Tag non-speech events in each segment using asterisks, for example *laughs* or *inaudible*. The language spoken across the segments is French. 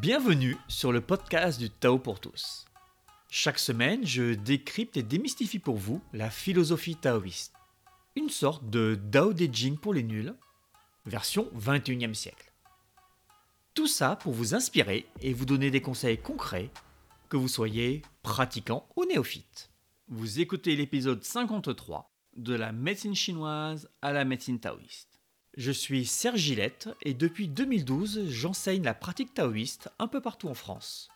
Bienvenue sur le podcast du Tao pour tous. Chaque semaine, je décrypte et démystifie pour vous la philosophie taoïste. Une sorte de Dao De Jing pour les nuls, version 21e siècle. Tout ça pour vous inspirer et vous donner des conseils concrets, que vous soyez pratiquant ou néophyte. Vous écoutez l'épisode 53 de la médecine chinoise à la médecine taoïste. Je suis Serge Gillette et depuis 2012, j'enseigne la pratique taoïste un peu partout en France.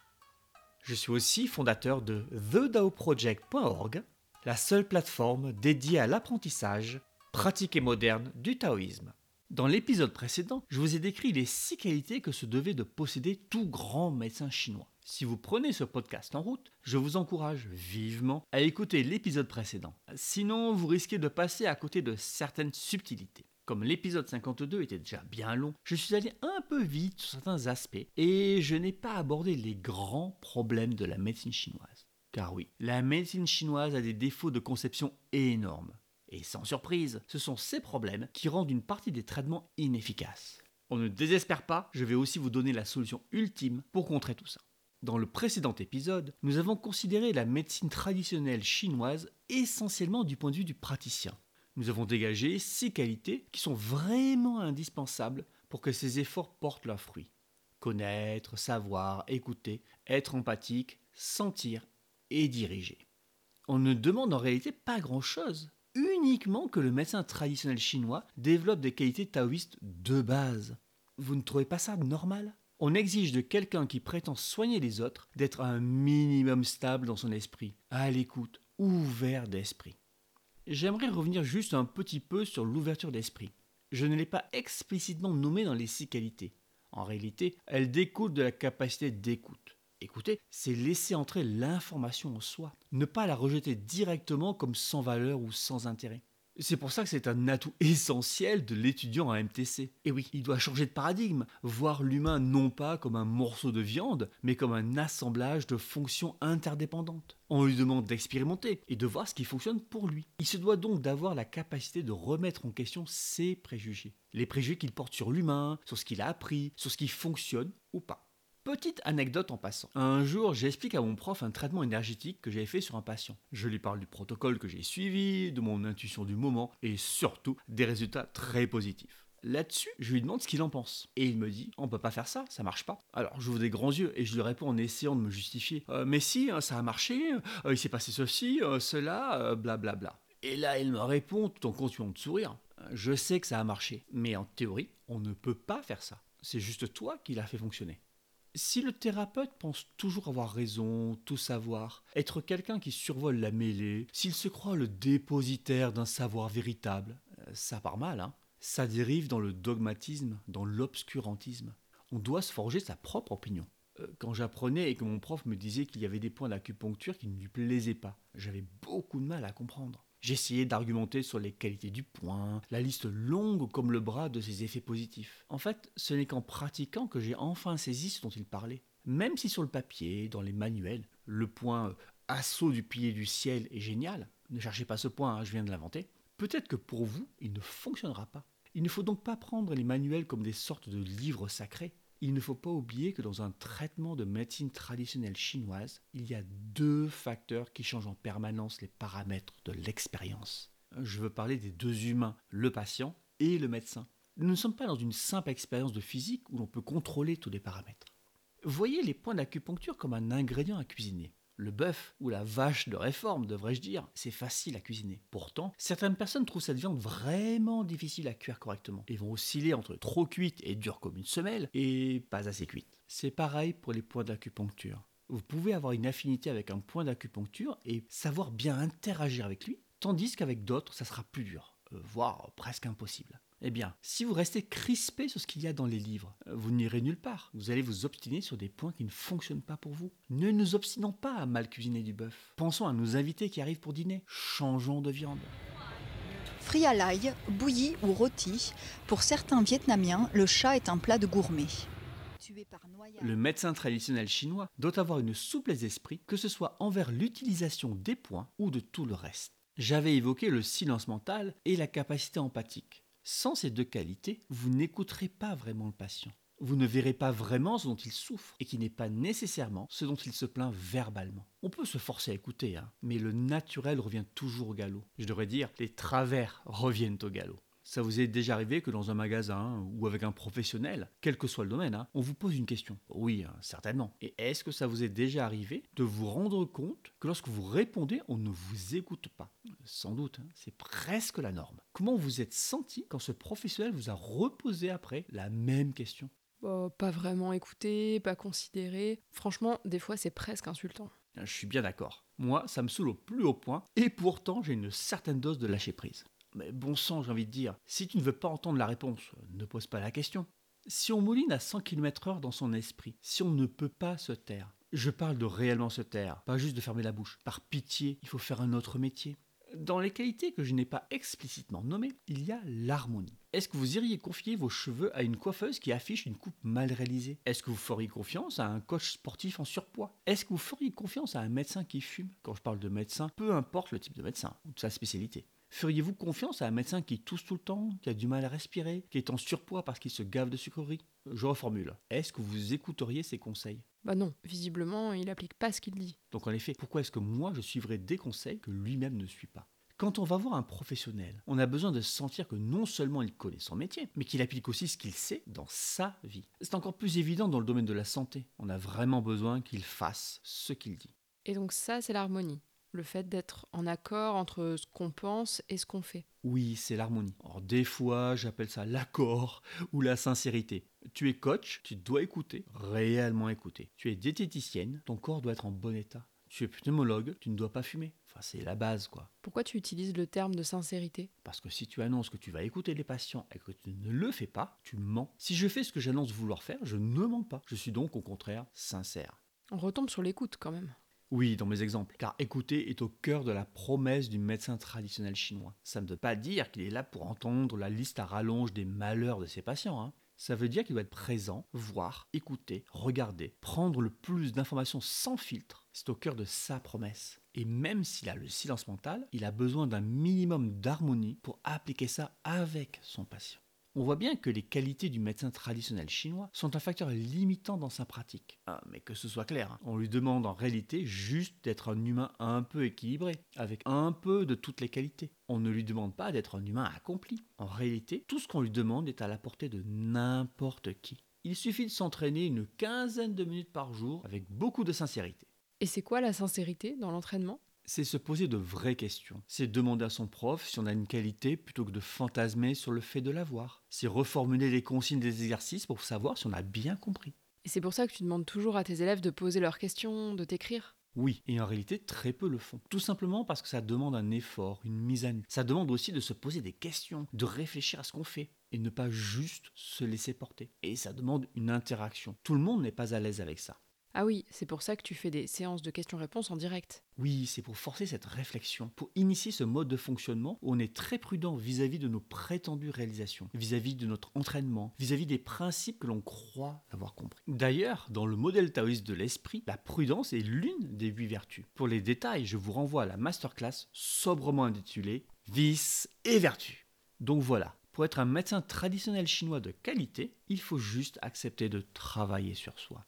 Je suis aussi fondateur de TheDaoProject.org, la seule plateforme dédiée à l'apprentissage pratique et moderne du taoïsme. Dans l'épisode précédent, je vous ai décrit les six qualités que se devait de posséder tout grand médecin chinois. Si vous prenez ce podcast en route, je vous encourage vivement à écouter l'épisode précédent. Sinon, vous risquez de passer à côté de certaines subtilités. Comme l'épisode 52 était déjà bien long, je suis allé un peu vite sur certains aspects et je n'ai pas abordé les grands problèmes de la médecine chinoise. Car oui, la médecine chinoise a des défauts de conception énormes. Et sans surprise, ce sont ces problèmes qui rendent une partie des traitements inefficaces. On ne désespère pas, je vais aussi vous donner la solution ultime pour contrer tout ça. Dans le précédent épisode, nous avons considéré la médecine traditionnelle chinoise essentiellement du point de vue du praticien nous avons dégagé six qualités qui sont vraiment indispensables pour que ces efforts portent leurs fruits. Connaître, savoir, écouter, être empathique, sentir et diriger. On ne demande en réalité pas grand-chose, uniquement que le médecin traditionnel chinois développe des qualités taoïstes de base. Vous ne trouvez pas ça normal? On exige de quelqu'un qui prétend soigner les autres d'être un minimum stable dans son esprit, à l'écoute, ouvert d'esprit. J'aimerais revenir juste un petit peu sur l'ouverture d'esprit. Je ne l'ai pas explicitement nommée dans les six qualités. En réalité, elle découle de la capacité d'écoute. Écouter, c'est laisser entrer l'information en soi, ne pas la rejeter directement comme sans valeur ou sans intérêt. C'est pour ça que c'est un atout *laughs* essentiel de l'étudiant en MTC. Et oui, il doit changer de paradigme, voir l'humain non pas comme un morceau de viande, mais comme un assemblage de fonctions interdépendantes. On lui demande d'expérimenter et de voir ce qui fonctionne pour lui. Il se doit donc d'avoir la capacité de remettre en question ses préjugés. Les préjugés qu'il porte sur l'humain, sur ce qu'il a appris, sur ce qui fonctionne ou pas. Petite anecdote en passant. Un jour, j'explique à mon prof un traitement énergétique que j'avais fait sur un patient. Je lui parle du protocole que j'ai suivi, de mon intuition du moment et surtout des résultats très positifs. Là-dessus, je lui demande ce qu'il en pense. Et il me dit On peut pas faire ça, ça marche pas. Alors j'ouvre des grands yeux et je lui réponds en essayant de me justifier euh, Mais si, hein, ça a marché, euh, il s'est passé ceci, euh, cela, blablabla. Bla, bla. Et là, il me répond tout en continuant de sourire Je sais que ça a marché, mais en théorie, on ne peut pas faire ça. C'est juste toi qui l'as fait fonctionner. Si le thérapeute pense toujours avoir raison, tout savoir, être quelqu'un qui survole la mêlée, s'il se croit le dépositaire d'un savoir véritable, euh, ça part mal, hein Ça dérive dans le dogmatisme, dans l'obscurantisme. On doit se forger sa propre opinion. Euh, quand j'apprenais et que mon prof me disait qu'il y avait des points d'acupuncture qui ne lui plaisaient pas, j'avais beaucoup de mal à comprendre. J'essayais d'argumenter sur les qualités du point, la liste longue comme le bras de ses effets positifs. En fait, ce n'est qu'en pratiquant que j'ai enfin saisi ce dont il parlait. Même si sur le papier, dans les manuels, le point euh, assaut du pilier du ciel est génial, ne cherchez pas ce point, hein, je viens de l'inventer, peut-être que pour vous, il ne fonctionnera pas. Il ne faut donc pas prendre les manuels comme des sortes de livres sacrés. Il ne faut pas oublier que dans un traitement de médecine traditionnelle chinoise, il y a deux facteurs qui changent en permanence les paramètres de l'expérience. Je veux parler des deux humains, le patient et le médecin. Nous ne sommes pas dans une simple expérience de physique où l'on peut contrôler tous les paramètres. Voyez les points d'acupuncture comme un ingrédient à cuisiner. Le bœuf, ou la vache de réforme, devrais-je dire, c'est facile à cuisiner. Pourtant, certaines personnes trouvent cette viande vraiment difficile à cuire correctement et vont osciller entre trop cuite et dure comme une semelle et pas assez cuite. C'est pareil pour les points d'acupuncture. Vous pouvez avoir une affinité avec un point d'acupuncture et savoir bien interagir avec lui, tandis qu'avec d'autres, ça sera plus dur, euh, voire presque impossible. Eh bien, si vous restez crispé sur ce qu'il y a dans les livres, euh, vous n'irez nulle part. Vous allez vous obstiner sur des points qui ne fonctionnent pas pour vous. Ne nous obstinons pas à mal cuisiner du bœuf. Pensons à nos invités qui arrivent pour dîner. Changeons de viande. Frit à l'ail, bouilli ou rôti, pour certains Vietnamiens, le chat est un plat de gourmet. Le médecin traditionnel chinois doit avoir une souplesse d'esprit, que ce soit envers l'utilisation des points ou de tout le reste. J'avais évoqué le silence mental et la capacité empathique. Sans ces deux qualités, vous n'écouterez pas vraiment le patient. Vous ne verrez pas vraiment ce dont il souffre et qui n'est pas nécessairement ce dont il se plaint verbalement. On peut se forcer à écouter, hein, mais le naturel revient toujours au galop. Je devrais dire, les travers reviennent au galop. Ça vous est déjà arrivé que dans un magasin ou avec un professionnel, quel que soit le domaine, hein, on vous pose une question? Oui, hein, certainement. Et est-ce que ça vous est déjà arrivé de vous rendre compte que lorsque vous répondez, on ne vous écoute pas? Sans doute, hein, c'est presque la norme. Comment vous êtes senti quand ce professionnel vous a reposé après la même question? Bah, Pas vraiment écouté, pas considéré. Franchement, des fois, c'est presque insultant. Je suis bien d'accord. Moi, ça me saoule au plus haut point, et pourtant j'ai une certaine dose de lâcher prise. Mais bon sang, j'ai envie de dire, si tu ne veux pas entendre la réponse, ne pose pas la question. Si on mouline à 100 km/h dans son esprit, si on ne peut pas se taire, je parle de réellement se taire, pas juste de fermer la bouche. Par pitié, il faut faire un autre métier. Dans les qualités que je n'ai pas explicitement nommées, il y a l'harmonie. Est-ce que vous iriez confier vos cheveux à une coiffeuse qui affiche une coupe mal réalisée? Est-ce que vous feriez confiance à un coach sportif en surpoids? Est-ce que vous feriez confiance à un médecin qui fume? Quand je parle de médecin, peu importe le type de médecin ou de sa spécialité. Feriez-vous confiance à un médecin qui tousse tout le temps, qui a du mal à respirer, qui est en surpoids parce qu'il se gave de sucreries? Je reformule. Est-ce que vous écouteriez ses conseils? Bah non, visiblement, il n'applique pas ce qu'il dit. Donc en effet, pourquoi est-ce que moi je suivrais des conseils que lui-même ne suit pas? Quand on va voir un professionnel, on a besoin de sentir que non seulement il connaît son métier, mais qu'il applique aussi ce qu'il sait dans sa vie. C'est encore plus évident dans le domaine de la santé. On a vraiment besoin qu'il fasse ce qu'il dit. Et donc ça, c'est l'harmonie le fait d'être en accord entre ce qu'on pense et ce qu'on fait. Oui, c'est l'harmonie. Alors des fois, j'appelle ça l'accord ou la sincérité. Tu es coach, tu dois écouter, réellement écouter. Tu es diététicienne, ton corps doit être en bon état. Tu es pneumologue, tu ne dois pas fumer. Enfin, c'est la base, quoi. Pourquoi tu utilises le terme de sincérité? Parce que si tu annonces que tu vas écouter les patients et que tu ne le fais pas, tu mens. Si je fais ce que j'annonce vouloir faire, je ne mens pas. Je suis donc au contraire sincère. On retombe sur l'écoute quand même. Oui, dans mes exemples, car écouter est au cœur de la promesse du médecin traditionnel chinois. Ça ne veut pas dire qu'il est là pour entendre la liste à rallonge des malheurs de ses patients. Hein. Ça veut dire qu'il doit être présent, voir, écouter, regarder, prendre le plus d'informations sans filtre. C'est au cœur de sa promesse. Et même s'il a le silence mental, il a besoin d'un minimum d'harmonie pour appliquer ça avec son patient. On voit bien que les qualités du médecin traditionnel chinois sont un facteur limitant dans sa pratique. Ah, mais que ce soit clair, hein. on lui demande en réalité juste d'être un humain un peu équilibré, avec un peu de toutes les qualités. On ne lui demande pas d'être un humain accompli. En réalité, tout ce qu'on lui demande est à la portée de n'importe qui. Il suffit de s'entraîner une quinzaine de minutes par jour avec beaucoup de sincérité. Et c'est quoi la sincérité dans l'entraînement? C'est se poser de vraies questions. C'est demander à son prof si on a une qualité plutôt que de fantasmer sur le fait de l'avoir. C'est reformuler les consignes des exercices pour savoir si on a bien compris. Et c'est pour ça que tu demandes toujours à tes élèves de poser leurs questions, de t'écrire? Oui, et en réalité, très peu le font. Tout simplement parce que ça demande un effort, une mise à nu. Ça demande aussi de se poser des questions, de réfléchir à ce qu'on fait, et ne pas juste se laisser porter. Et ça demande une interaction. Tout le monde n'est pas à l'aise avec ça. Ah oui, c'est pour ça que tu fais des séances de questions-réponses en direct. Oui, c'est pour forcer cette réflexion, pour initier ce mode de fonctionnement où on est très prudent vis-à-vis de nos prétendues réalisations, vis-à-vis de notre entraînement, vis-à-vis des principes que l'on croit avoir compris. D'ailleurs, dans le modèle taoïste de l'esprit, la prudence est l'une des huit vertus. Pour les détails, je vous renvoie à la masterclass sobrement intitulée Vices et vertus. Donc voilà, pour être un médecin traditionnel chinois de qualité, il faut juste accepter de travailler sur soi.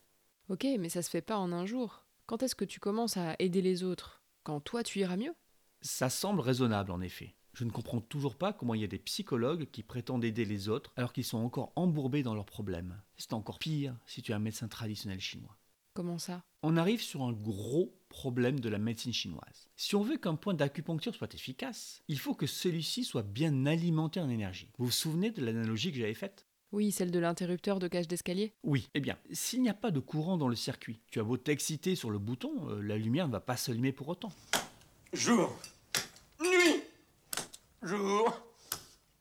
Ok, mais ça se fait pas en un jour. Quand est-ce que tu commences à aider les autres? Quand toi tu iras mieux? Ça semble raisonnable en effet. Je ne comprends toujours pas comment il y a des psychologues qui prétendent aider les autres alors qu'ils sont encore embourbés dans leurs problèmes. C'est encore pire si tu es un médecin traditionnel chinois. Comment ça? On arrive sur un gros problème de la médecine chinoise. Si on veut qu'un point d'acupuncture soit efficace, il faut que celui-ci soit bien alimenté en énergie. Vous vous souvenez de l'analogie que j'avais faite? Oui, celle de l'interrupteur de cage d'escalier Oui, eh bien, s'il n'y a pas de courant dans le circuit, tu as beau t'exciter sur le bouton, euh, la lumière ne va pas s'allumer pour autant. Jour Nuit Jour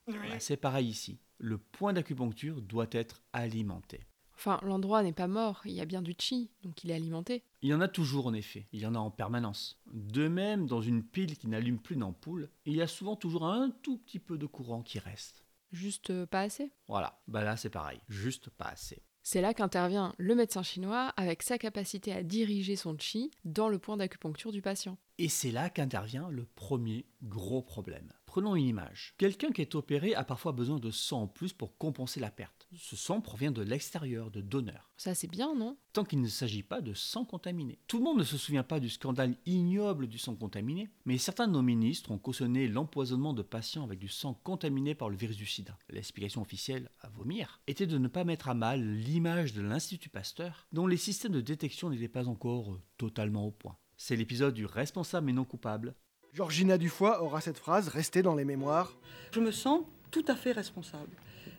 Nuit C'est pareil ici. Le point d'acupuncture doit être alimenté. Enfin, l'endroit n'est pas mort, il y a bien du chi, donc il est alimenté. Il y en a toujours en effet, il y en a en permanence. De même, dans une pile qui n'allume plus d'ampoule, il y a souvent toujours un tout petit peu de courant qui reste. Juste euh, pas assez Voilà, bah là c'est pareil, juste pas assez. C'est là qu'intervient le médecin chinois avec sa capacité à diriger son chi dans le point d'acupuncture du patient. Et c'est là qu'intervient le premier gros problème. Prenons une image. Quelqu'un qui est opéré a parfois besoin de sang en plus pour compenser la perte. Ce sang provient de l'extérieur, de donneurs. Ça, c'est bien, non? Tant qu'il ne s'agit pas de sang contaminé. Tout le monde ne se souvient pas du scandale ignoble du sang contaminé, mais certains de nos ministres ont cautionné l'empoisonnement de patients avec du sang contaminé par le virus du sida. L'explication officielle, à vomir, était de ne pas mettre à mal l'image de l'Institut Pasteur, dont les systèmes de détection n'étaient pas encore totalement au point. C'est l'épisode du responsable mais non coupable, Georgina Dufoy aura cette phrase restée dans les mémoires. Je me sens tout à fait responsable.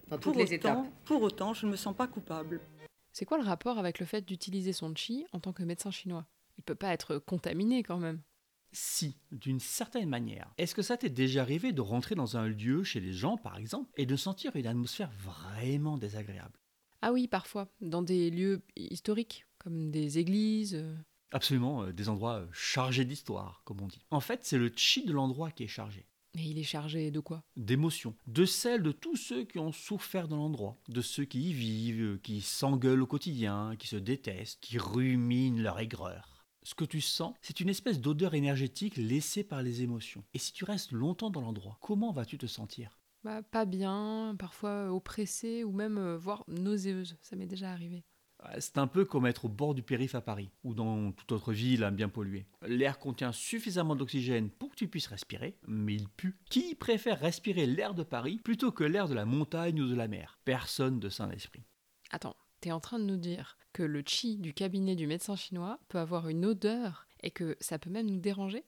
Dans Pour toutes les autant, étapes. pour autant, je ne me sens pas coupable. C'est quoi le rapport avec le fait d'utiliser son chi en tant que médecin chinois? Il peut pas être contaminé quand même. Si, d'une certaine manière. Est-ce que ça t'est déjà arrivé de rentrer dans un lieu chez les gens, par exemple, et de sentir une atmosphère vraiment désagréable? Ah oui, parfois, dans des lieux historiques, comme des églises. Absolument, euh, des endroits euh, chargés d'histoire, comme on dit. En fait, c'est le chi de l'endroit qui est chargé. Mais il est chargé de quoi? D'émotions. De celles de tous ceux qui ont souffert dans l'endroit. De ceux qui y vivent, euh, qui s'engueulent au quotidien, qui se détestent, qui ruminent leur aigreur. Ce que tu sens, c'est une espèce d'odeur énergétique laissée par les émotions. Et si tu restes longtemps dans l'endroit, comment vas-tu te sentir? Bah, Pas bien, parfois oppressé ou même euh, voire nauséeuse. Ça m'est déjà arrivé. C'est un peu comme être au bord du périph' à Paris, ou dans toute autre ville hein, bien polluée. L'air contient suffisamment d'oxygène pour que tu puisses respirer, mais il pue. Qui préfère respirer l'air de Paris plutôt que l'air de la montagne ou de la mer? Personne de saint esprit. Attends, t'es en train de nous dire que le chi du cabinet du médecin chinois peut avoir une odeur et que ça peut même nous déranger?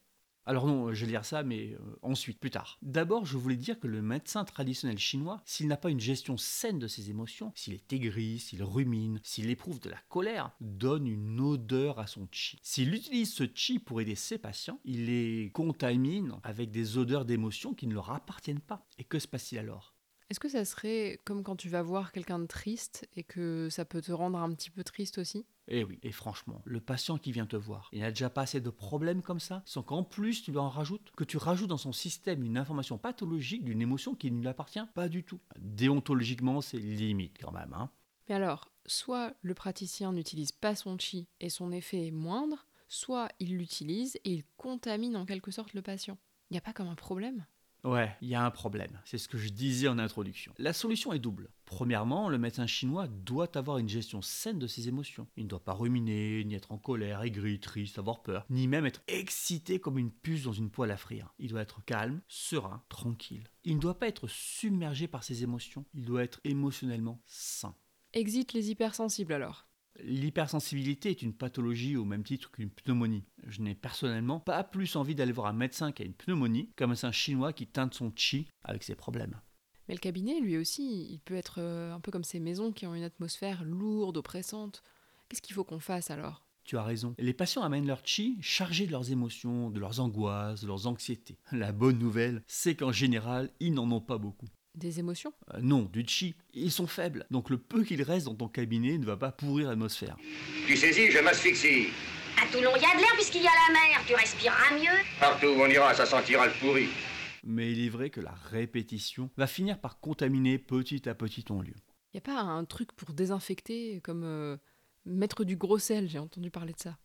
Alors non, je vais lire ça, mais euh, ensuite, plus tard. D'abord, je voulais dire que le médecin traditionnel chinois, s'il n'a pas une gestion saine de ses émotions, s'il est aigri, s'il rumine, s'il éprouve de la colère, donne une odeur à son chi. S'il utilise ce chi pour aider ses patients, il les contamine avec des odeurs d'émotions qui ne leur appartiennent pas. Et que se passe-t-il alors? Est-ce que ça serait comme quand tu vas voir quelqu'un de triste et que ça peut te rendre un petit peu triste aussi? Eh oui, et franchement, le patient qui vient te voir, il n'a déjà pas assez de problèmes comme ça, sans qu'en plus tu lui en rajoutes, que tu rajoutes dans son système une information pathologique d'une émotion qui ne lui appartient pas du tout. Déontologiquement, c'est limite quand même, hein. Mais alors, soit le praticien n'utilise pas son chi et son effet est moindre, soit il l'utilise et il contamine en quelque sorte le patient. Il n'y a pas comme un problème? Ouais, il y a un problème. C'est ce que je disais en introduction. La solution est double. Premièrement, le médecin chinois doit avoir une gestion saine de ses émotions. Il ne doit pas ruminer, ni être en colère, aigri, triste, avoir peur, ni même être excité comme une puce dans une poêle à frire. Il doit être calme, serein, tranquille. Il ne doit pas être submergé par ses émotions. Il doit être émotionnellement sain. Exit les hypersensibles alors. L'hypersensibilité est une pathologie au même titre qu'une pneumonie. Je n'ai personnellement pas plus envie d'aller voir un médecin qui a une pneumonie qu'un médecin chinois qui teinte son chi avec ses problèmes. Mais le cabinet, lui aussi, il peut être euh, un peu comme ces maisons qui ont une atmosphère lourde, oppressante. Qu'est-ce qu'il faut qu'on fasse alors? Tu as raison. Les patients amènent leur chi chargé de leurs émotions, de leurs angoisses, de leurs anxiétés. La bonne nouvelle, c'est qu'en général, ils n'en ont pas beaucoup. Des émotions? Euh, non, du chi. Ils sont faibles. Donc le peu qu'il reste dans ton cabinet ne va pas pourrir l'atmosphère. Tu saisis, je m'asphyxie. À Toulon, il y a de l'air puisqu'il y a la mer. Tu respireras mieux. Partout où on ira, ça sentira le pourri. Mais il est vrai que la répétition va finir par contaminer petit à petit ton lieu. Il n'y a pas un truc pour désinfecter, comme euh, mettre du gros sel, j'ai entendu parler de ça.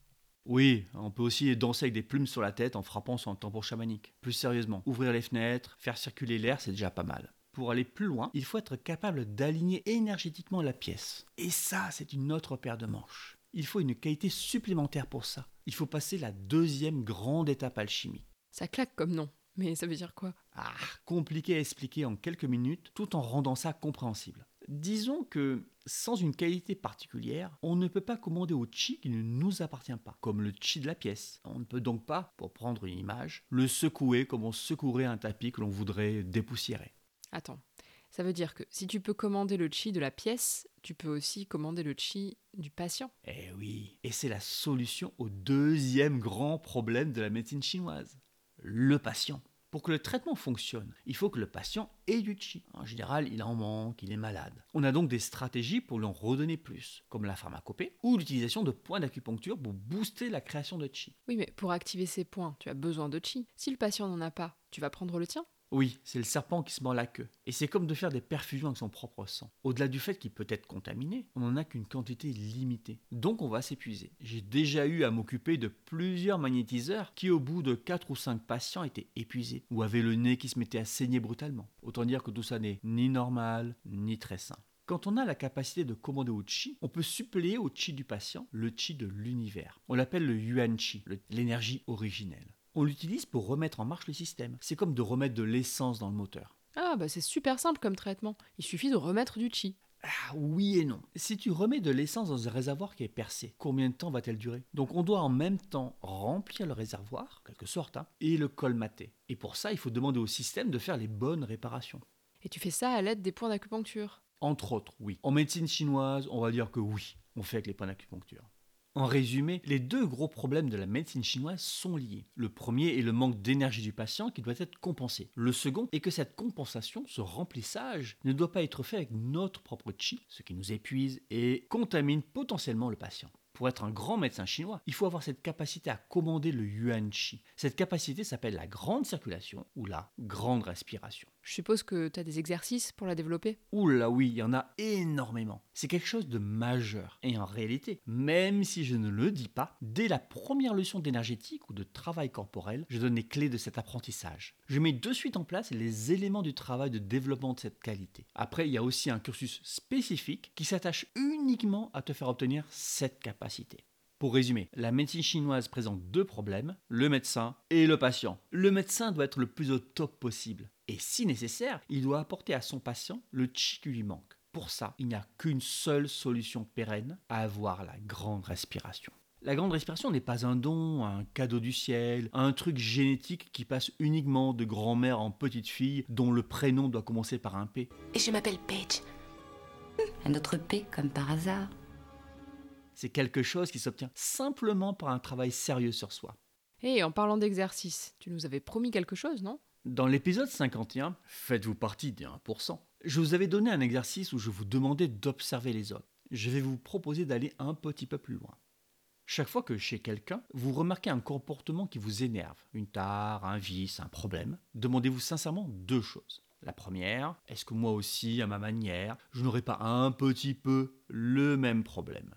Oui, on peut aussi danser avec des plumes sur la tête en frappant sur un tambour chamanique. Plus sérieusement, ouvrir les fenêtres, faire circuler l'air, c'est déjà pas mal. Pour aller plus loin, il faut être capable d'aligner énergétiquement la pièce. Et ça, c'est une autre paire de manches. Il faut une qualité supplémentaire pour ça. Il faut passer la deuxième grande étape alchimique. Ça claque comme nom, mais ça veut dire quoi? Ah, compliqué à expliquer en quelques minutes tout en rendant ça compréhensible. Disons que sans une qualité particulière, on ne peut pas commander au chi qui ne nous appartient pas, comme le chi de la pièce. On ne peut donc pas, pour prendre une image, le secouer comme on secouerait un tapis que l'on voudrait dépoussiérer. Attends, ça veut dire que si tu peux commander le chi de la pièce, tu peux aussi commander le chi du patient. Eh oui, et c'est la solution au deuxième grand problème de la médecine chinoise, le patient. Pour que le traitement fonctionne, il faut que le patient ait du chi. En général, il en manque, il est malade. On a donc des stratégies pour lui en redonner plus, comme la pharmacopée ou l'utilisation de points d'acupuncture pour booster la création de chi. Oui, mais pour activer ces points, tu as besoin de chi. Si le patient n'en a pas, tu vas prendre le tien Oui, c'est le serpent qui se mord la queue. Et c'est comme de faire des perfusions avec son propre sang. Au-delà du fait qu'il peut être contaminé, on n'en a qu'une quantité limitée. Donc on va s'épuiser. J'ai déjà eu à m'occuper de plusieurs magnétiseurs qui, au bout de 4 ou 5 patients, étaient épuisés ou avaient le nez qui se mettait à saigner brutalement. Autant dire que tout ça n'est ni normal, ni très sain. Quand on a la capacité de commander au chi, on peut suppléer au chi du patient le chi de l'univers. On l'appelle le yuan chi, l'énergie originelle on l'utilise pour remettre en marche le système. C'est comme de remettre de l'essence dans le moteur. Ah bah c'est super simple comme traitement. Il suffit de remettre du chi. Ah, oui et non. Si tu remets de l'essence dans un réservoir qui est percé, combien de temps va-t-elle durer? Donc on doit en même temps remplir le réservoir, quelque sorte, hein, et le colmater. Et pour ça, il faut demander au système de faire les bonnes réparations. Et tu fais ça à l'aide des points d'acupuncture? Entre autres, oui. En médecine chinoise, on va dire que oui, on fait avec les points d'acupuncture. En résumé, les deux gros problèmes de la médecine chinoise sont liés. Le premier est le manque d'énergie du patient qui doit être compensé. Le second est que cette compensation, ce remplissage, ne doit pas être fait avec notre propre chi, ce qui nous épuise et contamine potentiellement le patient. Pour être un grand médecin chinois, il faut avoir cette capacité à commander le yuan chi. Cette capacité s'appelle la grande circulation ou la grande respiration. Je suppose que tu as des exercices pour la développer Oula oui, il y en a énormément. C'est quelque chose de majeur. Et en réalité, même si je ne le dis pas, dès la première leçon d'énergétique ou de travail corporel, je donne les clés de cet apprentissage. Je mets de suite en place les éléments du travail de développement de cette qualité. Après, il y a aussi un cursus spécifique qui s'attache uniquement à te faire obtenir cette capacité. Pour résumer, la médecine chinoise présente deux problèmes, le médecin et le patient. Le médecin doit être le plus au top possible. Et si nécessaire, il doit apporter à son patient le chi qui lui manque. Pour ça, il n'y a qu'une seule solution pérenne à avoir la grande respiration. La grande respiration n'est pas un don, un cadeau du ciel, un truc génétique qui passe uniquement de grand-mère en petite fille dont le prénom doit commencer par un P. Et je m'appelle Paige. Un autre P comme par hasard. C'est quelque chose qui s'obtient simplement par un travail sérieux sur soi. Et en parlant d'exercice, tu nous avais promis quelque chose, non? Dans l'épisode 51, faites-vous partie des 1%, je vous avais donné un exercice où je vous demandais d'observer les autres. Je vais vous proposer d'aller un petit peu plus loin. Chaque fois que chez quelqu'un, vous remarquez un comportement qui vous énerve, une tare, un vice, un problème, demandez-vous sincèrement deux choses. La première, est-ce que moi aussi, à ma manière, je n'aurais pas un petit peu le même problème?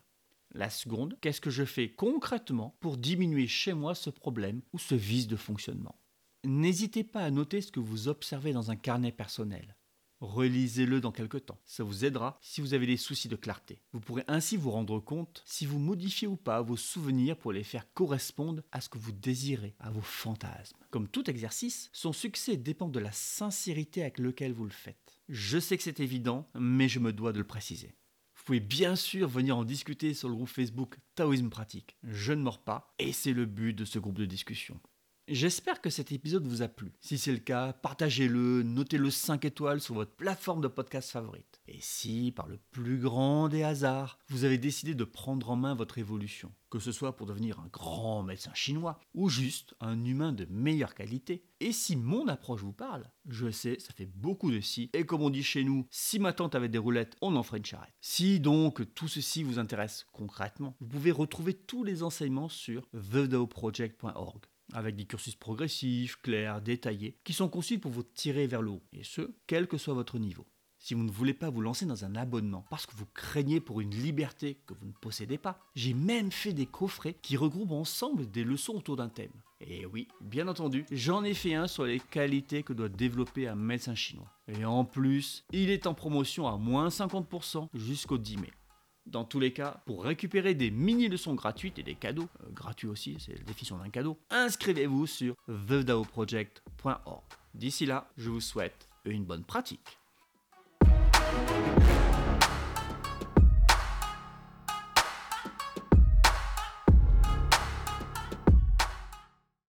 La seconde, qu'est-ce que je fais concrètement pour diminuer chez moi ce problème ou ce vice de fonctionnement? N'hésitez pas à noter ce que vous observez dans un carnet personnel. Relisez-le dans quelques temps. Ça vous aidera si vous avez des soucis de clarté. Vous pourrez ainsi vous rendre compte si vous modifiez ou pas vos souvenirs pour les faire correspondre à ce que vous désirez, à vos fantasmes. Comme tout exercice, son succès dépend de la sincérité avec laquelle vous le faites. Je sais que c'est évident, mais je me dois de le préciser. Vous pouvez bien sûr venir en discuter sur le groupe Facebook Taoïsme Pratique. Je ne mords pas, et c'est le but de ce groupe de discussion. J'espère que cet épisode vous a plu. Si c'est le cas, partagez-le, notez-le 5 étoiles sur votre plateforme de podcast favorite. Et si, par le plus grand des hasards, vous avez décidé de prendre en main votre évolution, que ce soit pour devenir un grand médecin chinois ou juste un humain de meilleure qualité, et si mon approche vous parle, je sais, ça fait beaucoup de si, et comme on dit chez nous, si ma tante avait des roulettes, on en ferait une charrette. Si donc tout ceci vous intéresse concrètement, vous pouvez retrouver tous les enseignements sur thedaoproject.org avec des cursus progressifs, clairs, détaillés, qui sont conçus pour vous tirer vers le haut, et ce, quel que soit votre niveau. Si vous ne voulez pas vous lancer dans un abonnement parce que vous craignez pour une liberté que vous ne possédez pas, j'ai même fait des coffrets qui regroupent ensemble des leçons autour d'un thème. Et oui, bien entendu, j'en ai fait un sur les qualités que doit développer un médecin chinois. Et en plus, il est en promotion à moins 50% jusqu'au 10 mai. Dans tous les cas, pour récupérer des mini-leçons gratuites et des cadeaux, euh, gratuits aussi, c'est la définition d'un cadeau, inscrivez-vous sur thedaoproject.org. D'ici là, je vous souhaite une bonne pratique.